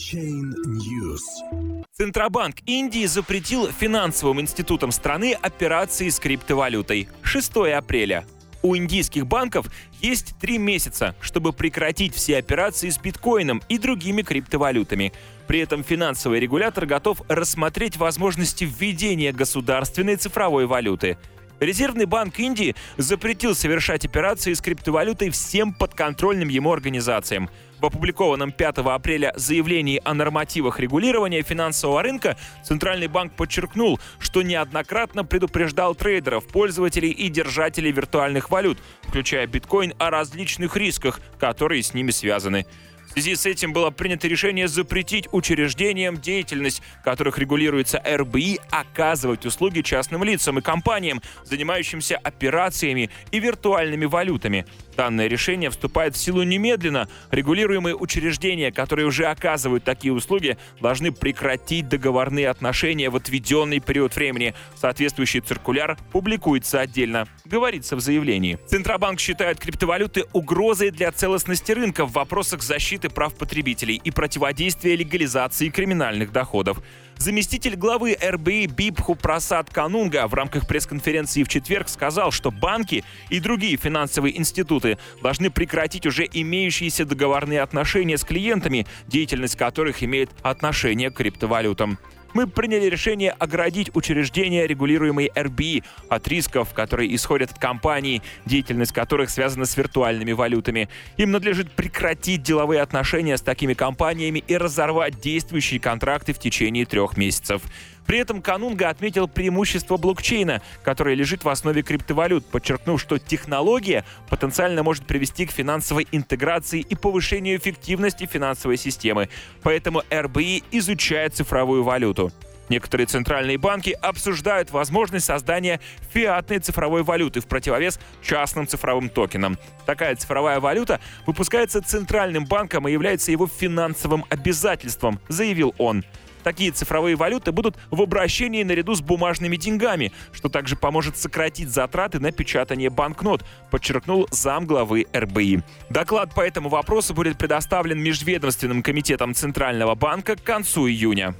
Chain News. Центробанк Индии запретил финансовым институтам страны операции с криптовалютой. 6 апреля. У индийских банков есть три месяца, чтобы прекратить все операции с биткоином и другими криптовалютами. При этом финансовый регулятор готов рассмотреть возможности введения государственной цифровой валюты. Резервный банк Индии запретил совершать операции с криптовалютой всем подконтрольным ему организациям. В опубликованном 5 апреля заявлении о нормативах регулирования финансового рынка Центральный банк подчеркнул, что неоднократно предупреждал трейдеров, пользователей и держателей виртуальных валют, включая биткоин, о различных рисках, которые с ними связаны. В связи с этим было принято решение запретить учреждениям деятельность, которых регулируется РБИ, оказывать услуги частным лицам и компаниям, занимающимся операциями и виртуальными валютами. Данное решение вступает в силу немедленно. Регулируемые учреждения, которые уже оказывают такие услуги, должны прекратить договорные отношения в отведенный период времени. Соответствующий циркуляр публикуется отдельно, говорится в заявлении. Центробанк считает криптовалюты угрозой для целостности рынка в вопросах защиты прав потребителей и противодействия легализации криминальных доходов. Заместитель главы РБИ Бипху Прасад Канунга в рамках пресс-конференции в четверг сказал, что банки и другие финансовые институты должны прекратить уже имеющиеся договорные отношения с клиентами, деятельность которых имеет отношение к криптовалютам мы приняли решение оградить учреждения, регулируемые РБИ, от рисков, которые исходят от компаний, деятельность которых связана с виртуальными валютами. Им надлежит прекратить деловые отношения с такими компаниями и разорвать действующие контракты в течение трех месяцев. При этом Канунга отметил преимущество блокчейна, которое лежит в основе криптовалют, подчеркнув, что технология потенциально может привести к финансовой интеграции и повышению эффективности финансовой системы. Поэтому РБИ изучает цифровую валюту. Некоторые центральные банки обсуждают возможность создания фиатной цифровой валюты в противовес частным цифровым токенам. Такая цифровая валюта выпускается центральным банком и является его финансовым обязательством, заявил он. Такие цифровые валюты будут в обращении наряду с бумажными деньгами, что также поможет сократить затраты на печатание банкнот, подчеркнул зам главы РБИ. Доклад по этому вопросу будет предоставлен Межведомственным комитетом Центрального банка к концу июня.